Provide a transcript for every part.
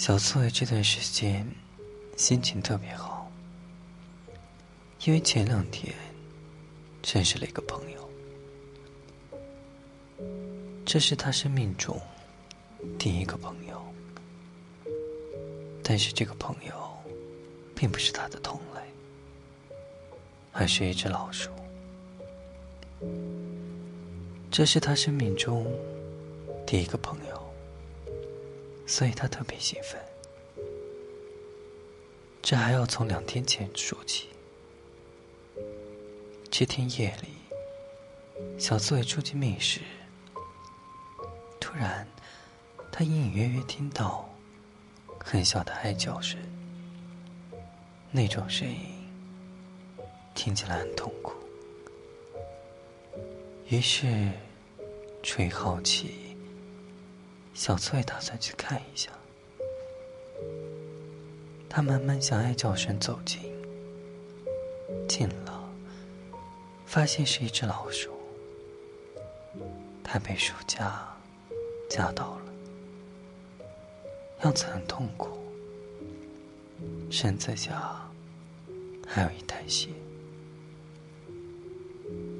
小刺猬这段时间心情特别好，因为前两天认识了一个朋友，这是他生命中第一个朋友，但是这个朋友并不是他的同类，而是一只老鼠。这是他生命中第一个朋友。所以他特别兴奋。这还要从两天前说起。这天夜里，小刺猬出去觅食，突然，他隐隐约约听到很小的哀叫声。那种声音听起来很痛苦。于是，出于好奇。小刺猬打算去看一下。他慢慢向哀叫声走近，近了，发现是一只老鼠。它被鼠夹夹到了，样子很痛苦，身子下还有一滩血。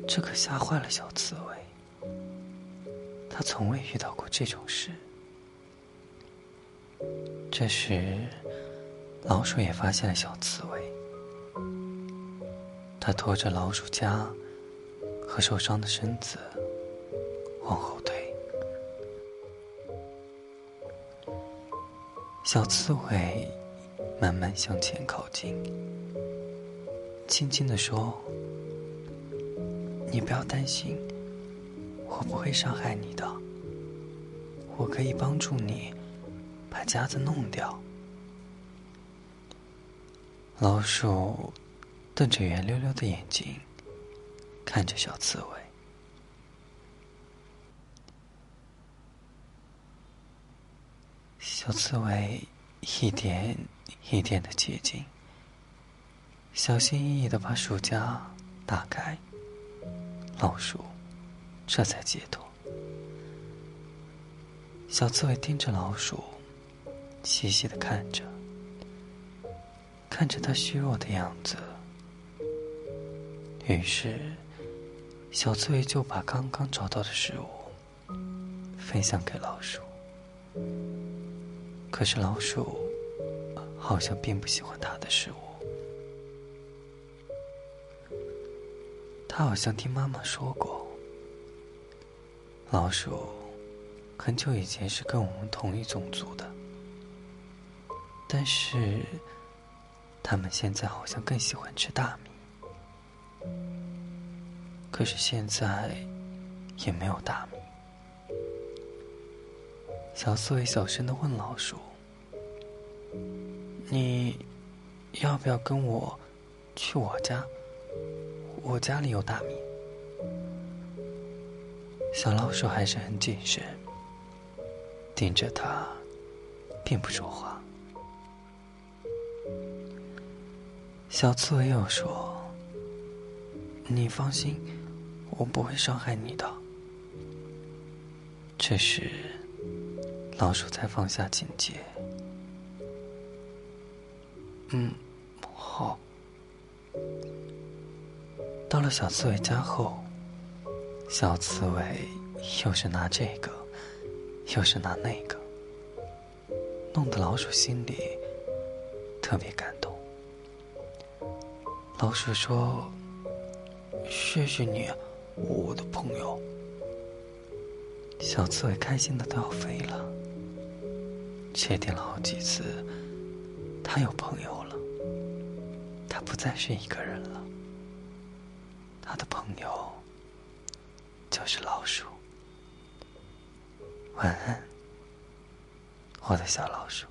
这可吓坏了小刺猬，他从未遇到过这种事。这时，老鼠也发现了小刺猬。它拖着老鼠夹和受伤的身子往后退。小刺猬慢慢向前靠近，轻轻地说：“你不要担心，我不会伤害你的。我可以帮助你。”把夹子弄掉。老鼠瞪着圆溜溜的眼睛，看着小刺猬。小刺猬一点一点的接近，小心翼翼的把鼠夹打开，老鼠这才解脱。小刺猬盯着老鼠。细细的看着，看着他虚弱的样子，于是小刺猬就把刚刚找到的食物分享给老鼠。可是老鼠好像并不喜欢它的食物。他好像听妈妈说过，老鼠很久以前是跟我们同一种族的。但是，他们现在好像更喜欢吃大米。可是现在也没有大米。小刺猬小声的问老鼠：“你要不要跟我去我家？我家里有大米。”小老鼠还是很谨慎，盯着他，并不说话。小刺猬又说：“你放心，我不会伤害你的。”这时，老鼠才放下警戒。嗯，好。到了小刺猬家后，小刺猬又是拿这个，又是拿那个，弄得老鼠心里特别感动。老鼠说：“谢谢你，我的朋友。”小刺猬开心的都要飞了，确定了好几次，他有朋友了，他不再是一个人了，他的朋友就是老鼠。晚安，我的小老鼠。